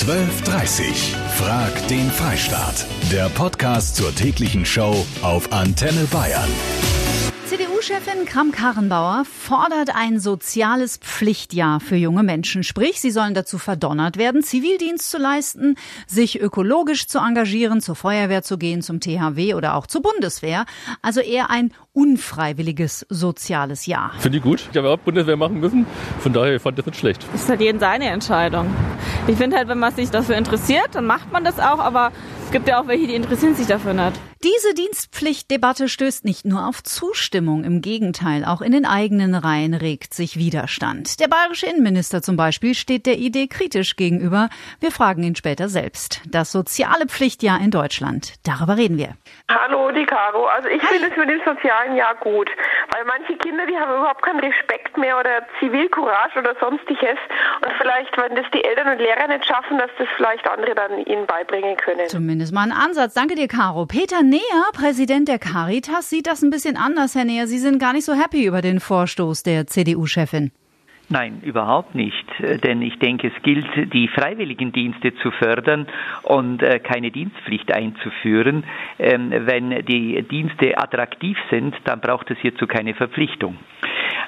12.30 Frag den Freistaat. Der Podcast zur täglichen Show auf Antenne Bayern. CDU-Chefin Kram-Karrenbauer fordert ein soziales Pflichtjahr für junge Menschen. Sprich, sie sollen dazu verdonnert werden, Zivildienst zu leisten, sich ökologisch zu engagieren, zur Feuerwehr zu gehen, zum THW oder auch zur Bundeswehr. Also eher ein unfreiwilliges soziales Jahr. Finde ich gut. Ich habe auch Bundeswehr machen müssen. Von daher fand ich das nicht schlecht. Ist halt jeden seine Entscheidung. Ich finde halt, wenn man sich dafür interessiert, dann macht man das auch. Aber es gibt ja auch welche, die interessieren sich dafür nicht. Diese Dienstpflichtdebatte stößt nicht nur auf Zustimmung, im Gegenteil, auch in den eigenen Reihen regt sich Widerstand. Der bayerische Innenminister zum Beispiel steht der Idee kritisch gegenüber. Wir fragen ihn später selbst. Das soziale Pflichtjahr in Deutschland. Darüber reden wir. Hallo, die Caro. Also ich finde es mit dem sozialen Jahr gut, weil manche Kinder, die haben überhaupt keinen Respekt mehr oder Zivilcourage oder sonstiges. Und vielleicht, wenn das die Eltern und Lehrer nicht schaffen, dass das vielleicht andere dann ihnen beibringen können. Zumindest mal ein Ansatz. Danke dir, Caro. Peter Neher, Präsident der Caritas, sieht das ein bisschen anders, Herr Neher. Sie sind gar nicht so happy über den Vorstoß der CDU-Chefin. Nein, überhaupt nicht. Denn ich denke, es gilt, die Freiwilligendienste zu fördern und äh, keine Dienstpflicht einzuführen. Ähm, wenn die Dienste attraktiv sind, dann braucht es hierzu keine Verpflichtung.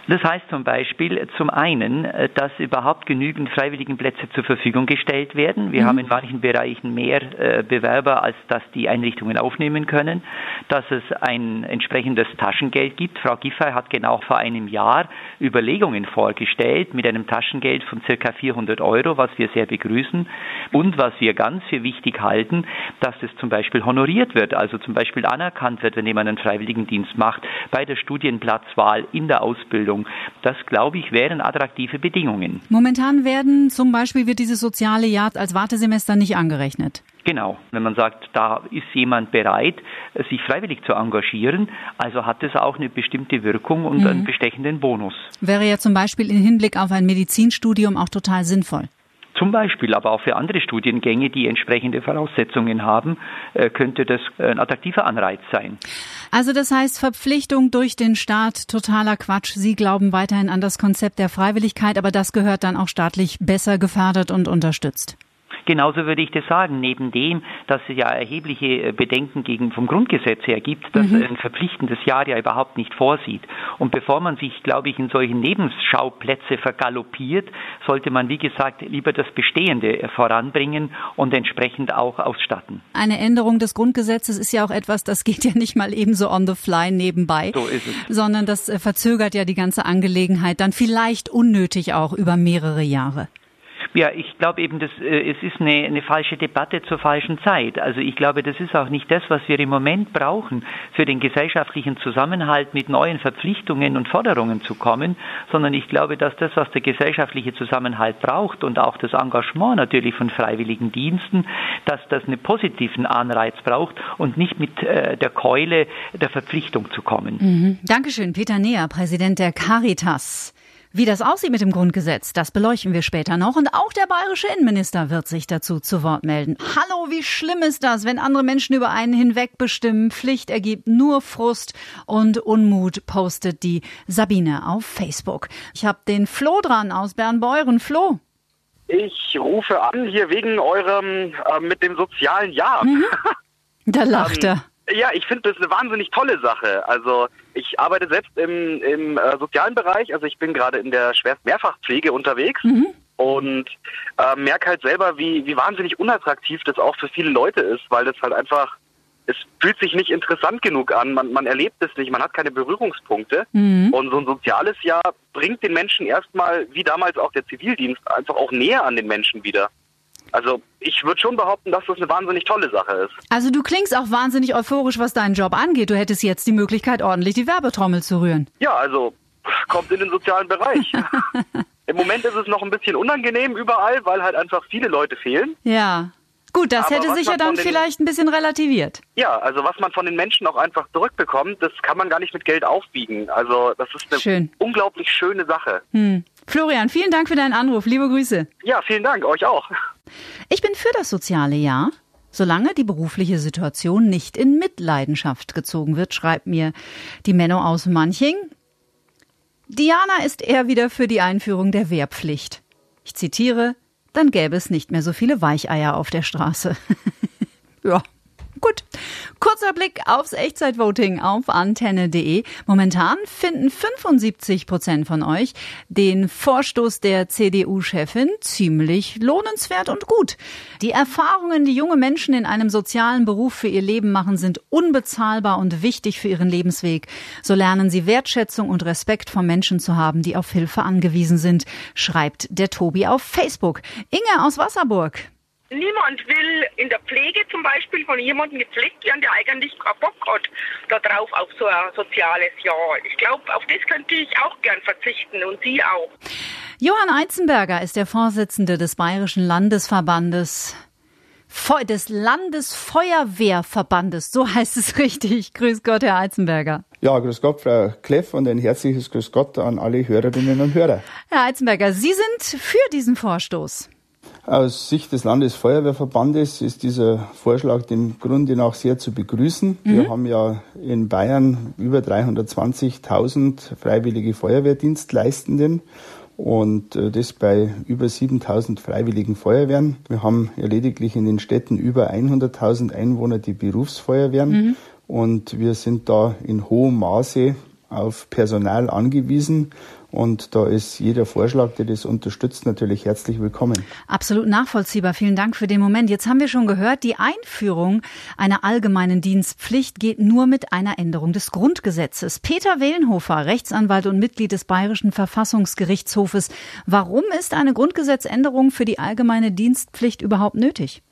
Das heißt zum Beispiel zum einen, äh, dass überhaupt genügend Freiwilligenplätze zur Verfügung gestellt werden. Wir mhm. haben in manchen Bereichen mehr äh, Bewerber, als dass die Einrichtungen aufnehmen können. Dass es ein entsprechendes Taschengeld gibt. Frau Giffey hat genau vor einem Jahr Überlegungen vorgestellt mit einem Taschengeld von circa 400 Euro, was wir sehr begrüßen. Und was wir ganz für wichtig halten, dass es zum Beispiel honoriert wird, also zum Beispiel anerkannt wird, wenn jemand einen Freiwilligendienst macht, bei der Studienplatzwahl, in der Ausbildung Ausbildung. Das, glaube ich, wären attraktive Bedingungen. Momentan werden zum Beispiel wird dieses soziale Jahr als Wartesemester nicht angerechnet. Genau, wenn man sagt, da ist jemand bereit, sich freiwillig zu engagieren, also hat es auch eine bestimmte Wirkung und mhm. einen bestechenden Bonus. Wäre ja zum Beispiel im Hinblick auf ein Medizinstudium auch total sinnvoll. Zum Beispiel, aber auch für andere Studiengänge, die entsprechende Voraussetzungen haben, äh, könnte das ein attraktiver Anreiz sein. Also das heißt Verpflichtung durch den Staat, totaler Quatsch. Sie glauben weiterhin an das Konzept der Freiwilligkeit, aber das gehört dann auch staatlich besser gefördert und unterstützt. Genauso würde ich das sagen, neben dem, dass es ja erhebliche äh, Bedenken gegen vom Grundgesetz her gibt, dass mhm. ein verpflichtendes Jahr ja überhaupt nicht vorsieht. Und bevor man sich, glaube ich, in solchen Nebenschauplätze vergaloppiert, sollte man, wie gesagt, lieber das Bestehende voranbringen und entsprechend auch ausstatten. Eine Änderung des Grundgesetzes ist ja auch etwas, das geht ja nicht mal ebenso on the fly nebenbei, so ist es. sondern das äh, verzögert ja die ganze Angelegenheit dann vielleicht unnötig auch über mehrere Jahre. Ja, ich glaube eben, dass, äh, es ist eine, eine falsche Debatte zur falschen Zeit. Also ich glaube, das ist auch nicht das, was wir im Moment brauchen, für den gesellschaftlichen Zusammenhalt mit neuen Verpflichtungen und Forderungen zu kommen, sondern ich glaube, dass das, was der gesellschaftliche Zusammenhalt braucht und auch das Engagement natürlich von freiwilligen Diensten, dass das einen positiven Anreiz braucht und nicht mit äh, der Keule der Verpflichtung zu kommen. Mhm. Dankeschön, Peter Neher, Präsident der Caritas. Wie das aussieht mit dem Grundgesetz, das beleuchten wir später noch. Und auch der bayerische Innenminister wird sich dazu zu Wort melden. Hallo, wie schlimm ist das, wenn andere Menschen über einen hinweg bestimmen? Pflicht ergibt nur Frust und Unmut, postet die Sabine auf Facebook. Ich habe den Flo dran aus Bernbeuren. Flo. Ich rufe an hier wegen eurem äh, mit dem sozialen Jahr. Mhm. Da lacht er. Ja, ich finde das eine wahnsinnig tolle Sache. Also ich arbeite selbst im, im äh, sozialen Bereich, also ich bin gerade in der schwerst Mehrfachpflege unterwegs mhm. und äh, merke halt selber, wie, wie wahnsinnig unattraktiv das auch für viele Leute ist, weil das halt einfach, es fühlt sich nicht interessant genug an, man, man erlebt es nicht, man hat keine Berührungspunkte mhm. und so ein soziales Jahr bringt den Menschen erstmal, wie damals auch der Zivildienst, einfach auch näher an den Menschen wieder. Also ich würde schon behaupten, dass das eine wahnsinnig tolle Sache ist. Also du klingst auch wahnsinnig euphorisch, was deinen Job angeht. Du hättest jetzt die Möglichkeit, ordentlich die Werbetrommel zu rühren. Ja, also kommt in den sozialen Bereich. Im Moment ist es noch ein bisschen unangenehm überall, weil halt einfach viele Leute fehlen. Ja. Gut, das Aber hätte sich ja dann vielleicht ein bisschen relativiert. Ja, also was man von den Menschen auch einfach zurückbekommt, das kann man gar nicht mit Geld aufwiegen. Also das ist eine Schön. unglaublich schöne Sache. Hm. Florian, vielen Dank für deinen Anruf. Liebe Grüße. Ja, vielen Dank, euch auch. Ich bin für das soziale Jahr, solange die berufliche Situation nicht in Mitleidenschaft gezogen wird, schreibt mir die Menno aus Manching. Diana ist eher wieder für die Einführung der Wehrpflicht. Ich zitiere, dann gäbe es nicht mehr so viele Weicheier auf der Straße. ja. Gut. Kurzer Blick aufs Echtzeitvoting auf antenne.de. Momentan finden 75 Prozent von euch den Vorstoß der CDU-Chefin ziemlich lohnenswert und gut. Die Erfahrungen, die junge Menschen in einem sozialen Beruf für ihr Leben machen, sind unbezahlbar und wichtig für ihren Lebensweg. So lernen sie Wertschätzung und Respekt vor Menschen zu haben, die auf Hilfe angewiesen sind, schreibt der Tobi auf Facebook. Inge aus Wasserburg. Niemand will in der Pflege zum Beispiel von jemandem gepflegt werden, der eigentlich keinen Bock hat darauf, auf so ein soziales Jahr. Ich glaube, auf das könnte ich auch gern verzichten und Sie auch. Johann Eizenberger ist der Vorsitzende des Bayerischen Landesverbandes des Landesfeuerwehrverbandes, so heißt es richtig. Grüß Gott, Herr Eizenberger. Ja, grüß Gott, Frau Kleff und ein herzliches Grüß Gott an alle Hörerinnen und Hörer. Herr Eizenberger, Sie sind für diesen Vorstoß. Aus Sicht des Landesfeuerwehrverbandes ist dieser Vorschlag dem Grunde nach sehr zu begrüßen. Mhm. Wir haben ja in Bayern über 320.000 freiwillige Feuerwehrdienstleistenden und äh, das bei über 7000 freiwilligen Feuerwehren. Wir haben ja lediglich in den Städten über 100.000 Einwohner, die Berufsfeuerwehren mhm. und wir sind da in hohem Maße auf Personal angewiesen und da ist jeder Vorschlag, der das unterstützt, natürlich herzlich willkommen. Absolut nachvollziehbar. Vielen Dank für den Moment. Jetzt haben wir schon gehört, die Einführung einer allgemeinen Dienstpflicht geht nur mit einer Änderung des Grundgesetzes. Peter Wehlenhofer, Rechtsanwalt und Mitglied des Bayerischen Verfassungsgerichtshofes. Warum ist eine Grundgesetzänderung für die allgemeine Dienstpflicht überhaupt nötig?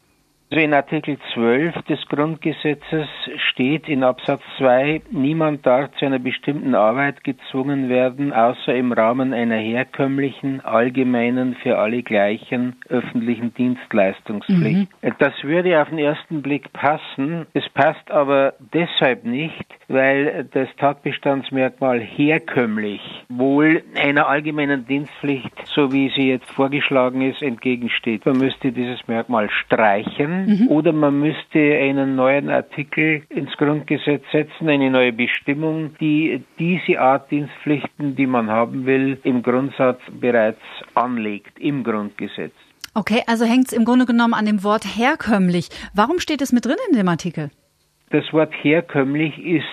Also in Artikel 12 des Grundgesetzes steht in Absatz 2, niemand darf zu einer bestimmten Arbeit gezwungen werden, außer im Rahmen einer herkömmlichen, allgemeinen, für alle gleichen öffentlichen Dienstleistungspflicht. Mhm. Das würde auf den ersten Blick passen. Es passt aber deshalb nicht, weil das Tatbestandsmerkmal herkömmlich wohl einer allgemeinen Dienstpflicht, so wie sie jetzt vorgeschlagen ist, entgegensteht. Man müsste dieses Merkmal streichen mhm. oder man müsste einen neuen Artikel ins Grundgesetz setzen, eine neue Bestimmung, die diese Art Dienstpflichten, die man haben will, im Grundsatz bereits anlegt im Grundgesetz. Okay, also hängt es im Grunde genommen an dem Wort herkömmlich. Warum steht es mit drin in dem Artikel? Das Wort herkömmlich ist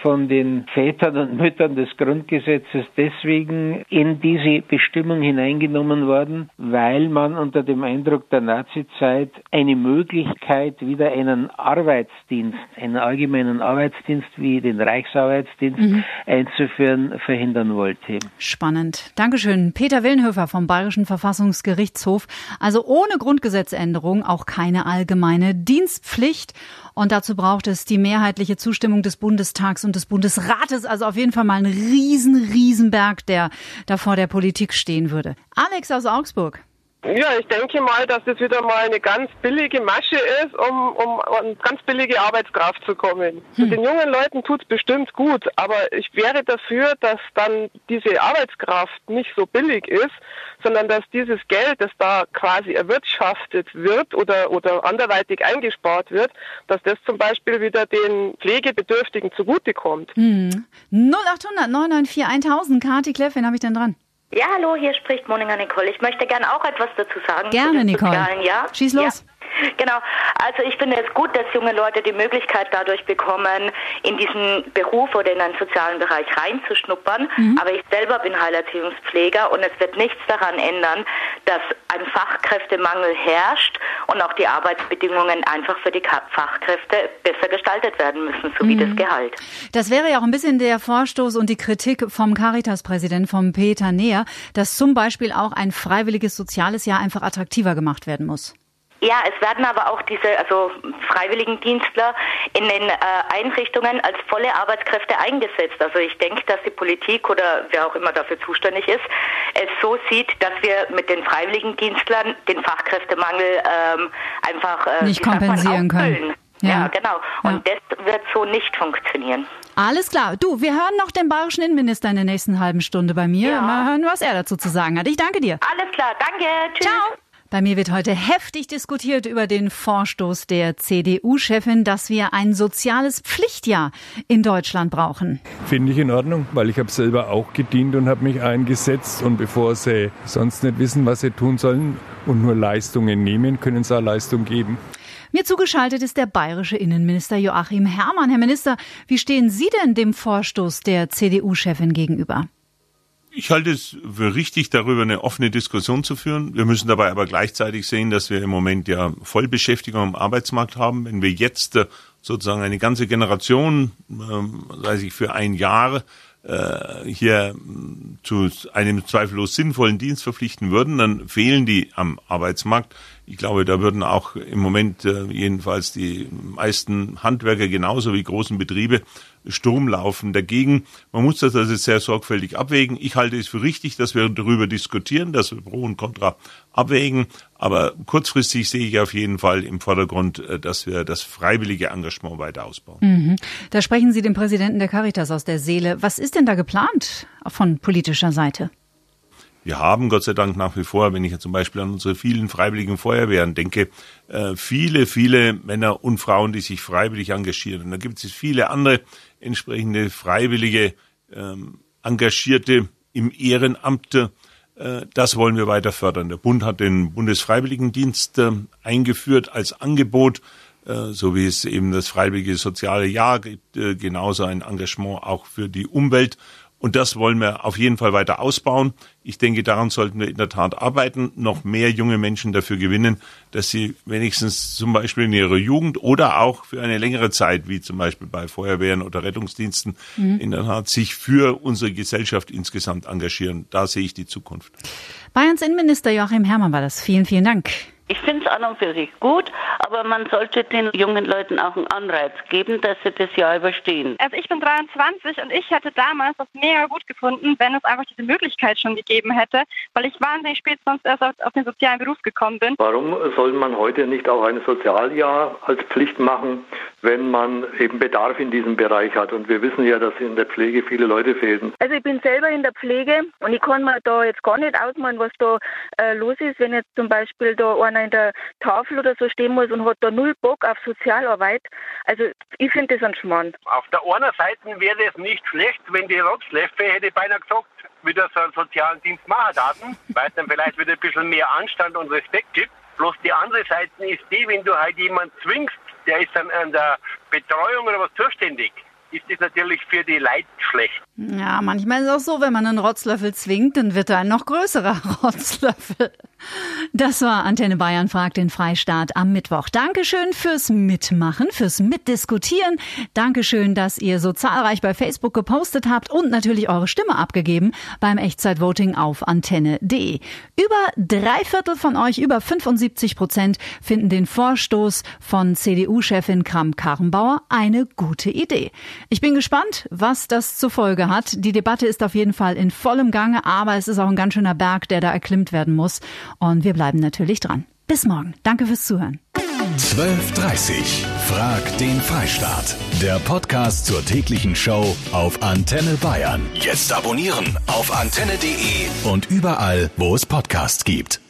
von den Vätern und Müttern des Grundgesetzes deswegen in diese Bestimmung hineingenommen worden, weil man unter dem Eindruck der Nazizeit eine Möglichkeit, wieder einen Arbeitsdienst, einen allgemeinen Arbeitsdienst wie den Reichsarbeitsdienst mhm. einzuführen, verhindern wollte. Spannend. Dankeschön. Peter Willenhöfer vom Bayerischen Verfassungsgerichtshof. Also ohne Grundgesetzänderung auch keine allgemeine Dienstpflicht. Und dazu braucht es die mehrheitliche Zustimmung des Bundestags und des Bundesrates. Also auf jeden Fall mal ein riesen, riesen Berg, der da vor der Politik stehen würde. Alex aus Augsburg. Ja, ich denke mal, dass das wieder mal eine ganz billige Masche ist, um, um an ganz billige Arbeitskraft zu kommen. Hm. Den jungen Leuten tut's bestimmt gut, aber ich wäre dafür, dass dann diese Arbeitskraft nicht so billig ist, sondern dass dieses Geld, das da quasi erwirtschaftet wird oder, oder anderweitig eingespart wird, dass das zum Beispiel wieder den Pflegebedürftigen zugutekommt. Hm. 0800 994 1000, Kati Kleff, wen habe ich denn dran? Ja, hallo, hier spricht Monika Nicole. Ich möchte gerne auch etwas dazu sagen. Gerne, Nicole. Ja? Schieß los. Ja. Genau. Also ich finde es gut, dass junge Leute die Möglichkeit dadurch bekommen, in diesen Beruf oder in einen sozialen Bereich reinzuschnuppern. Mhm. Aber ich selber bin Heilerziehungspfleger und es wird nichts daran ändern, dass ein Fachkräftemangel herrscht und auch die Arbeitsbedingungen einfach für die Fachkräfte besser gestaltet werden müssen, so wie mhm. das Gehalt. Das wäre ja auch ein bisschen der Vorstoß und die Kritik vom Caritas-Präsident, vom Peter Neher, dass zum Beispiel auch ein freiwilliges soziales Jahr einfach attraktiver gemacht werden muss. Ja, es werden aber auch diese also Freiwilligendienstler in den äh, Einrichtungen als volle Arbeitskräfte eingesetzt. Also ich denke, dass die Politik oder wer auch immer dafür zuständig ist, es so sieht, dass wir mit den Freiwilligendienstlern den Fachkräftemangel ähm, einfach äh, nicht kompensieren können. Ja. ja, genau. Und ja. das wird so nicht funktionieren. Alles klar. Du, wir hören noch den bayerischen Innenminister in der nächsten halben Stunde bei mir. Ja. Mal hören, was er dazu zu sagen hat. Ich danke dir. Alles klar, danke. Tschüss. Ciao. Bei mir wird heute heftig diskutiert über den Vorstoß der CDU-Chefin, dass wir ein soziales Pflichtjahr in Deutschland brauchen. Finde ich in Ordnung, weil ich habe selber auch gedient und habe mich eingesetzt. Und bevor sie sonst nicht wissen, was sie tun sollen und nur Leistungen nehmen, können sie auch Leistung geben. Mir zugeschaltet ist der bayerische Innenminister Joachim Herrmann. Herr Minister, wie stehen Sie denn dem Vorstoß der CDU-Chefin gegenüber? Ich halte es für richtig, darüber eine offene Diskussion zu führen. Wir müssen dabei aber gleichzeitig sehen, dass wir im Moment ja Vollbeschäftigung am Arbeitsmarkt haben. Wenn wir jetzt äh, sozusagen eine ganze Generation, äh, weiß ich, für ein Jahr äh, hier zu einem zweifellos sinnvollen Dienst verpflichten würden, dann fehlen die am Arbeitsmarkt. Ich glaube, da würden auch im Moment äh, jedenfalls die meisten Handwerker genauso wie großen Betriebe Sturm laufen dagegen. Man muss das also sehr sorgfältig abwägen. Ich halte es für richtig, dass wir darüber diskutieren, dass wir Pro und Contra abwägen. Aber kurzfristig sehe ich auf jeden Fall im Vordergrund, äh, dass wir das freiwillige Engagement weiter ausbauen. Mhm. Da sprechen Sie dem Präsidenten der Caritas aus der Seele. Was ist denn da geplant von politischer Seite? Wir haben Gott sei Dank nach wie vor, wenn ich zum Beispiel an unsere vielen freiwilligen Feuerwehren denke, äh, viele, viele Männer und Frauen, die sich freiwillig engagieren. Und da gibt es viele andere entsprechende freiwillige ähm, Engagierte im Ehrenamt. Äh, das wollen wir weiter fördern. Der Bund hat den Bundesfreiwilligendienst äh, eingeführt als Angebot, so wie es eben das freiwillige soziale Jahr gibt, genauso ein Engagement auch für die Umwelt. Und das wollen wir auf jeden Fall weiter ausbauen. Ich denke, daran sollten wir in der Tat arbeiten, noch mehr junge Menschen dafür gewinnen, dass sie wenigstens zum Beispiel in ihrer Jugend oder auch für eine längere Zeit, wie zum Beispiel bei Feuerwehren oder Rettungsdiensten, mhm. in der Tat sich für unsere Gesellschaft insgesamt engagieren. Da sehe ich die Zukunft. Bayerns Innenminister Joachim Herrmann war das. Vielen, vielen Dank. Ich finde es an und für sich gut, aber man sollte den jungen Leuten auch einen Anreiz geben, dass sie das Jahr überstehen. Also ich bin 23 und ich hätte damals das mega gut gefunden, wenn es einfach diese Möglichkeit schon gegeben hätte, weil ich wahnsinnig spät sonst erst auf, auf den sozialen Beruf gekommen bin. Warum soll man heute nicht auch ein Sozialjahr als Pflicht machen, wenn man eben Bedarf in diesem Bereich hat? Und wir wissen ja, dass in der Pflege viele Leute fehlen. Also ich bin selber in der Pflege und ich kann mir da jetzt gar nicht ausmalen, was da äh, los ist, wenn jetzt zum Beispiel da einer in der Tafel oder so stehen muss und hat da null Bock auf Sozialarbeit. Also ich finde das ein Schmarrn. Auf der einen Seite wäre es nicht schlecht, wenn die Rotzleffe, hätte ich beinahe gesagt, wieder so einen sozialen Dienst machen daten, weil es dann vielleicht wieder ein bisschen mehr Anstand und Respekt gibt. Bloß die andere Seite ist die, wenn du halt jemanden zwingst, der ist dann an der Betreuung oder was zuständig ist das natürlich für die Leute schlecht. Ja, manchmal ist es auch so, wenn man einen Rotzlöffel zwingt, dann wird er ein noch größerer Rotzlöffel. Das war Antenne Bayern fragt den Freistaat am Mittwoch. Dankeschön fürs Mitmachen, fürs Mitdiskutieren. Dankeschön, dass ihr so zahlreich bei Facebook gepostet habt und natürlich eure Stimme abgegeben beim Echtzeitvoting auf antenne.de. Über drei Viertel von euch, über 75 Prozent, finden den Vorstoß von CDU-Chefin Kramp-Karrenbauer eine gute Idee. Ich bin gespannt, was das zur Folge hat. Die Debatte ist auf jeden Fall in vollem Gange, aber es ist auch ein ganz schöner Berg, der da erklimmt werden muss. Und wir bleiben natürlich dran. Bis morgen. Danke fürs Zuhören. 12.30 Frag den Freistaat. Der Podcast zur täglichen Show auf Antenne Bayern. Jetzt abonnieren auf antenne.de und überall, wo es Podcasts gibt.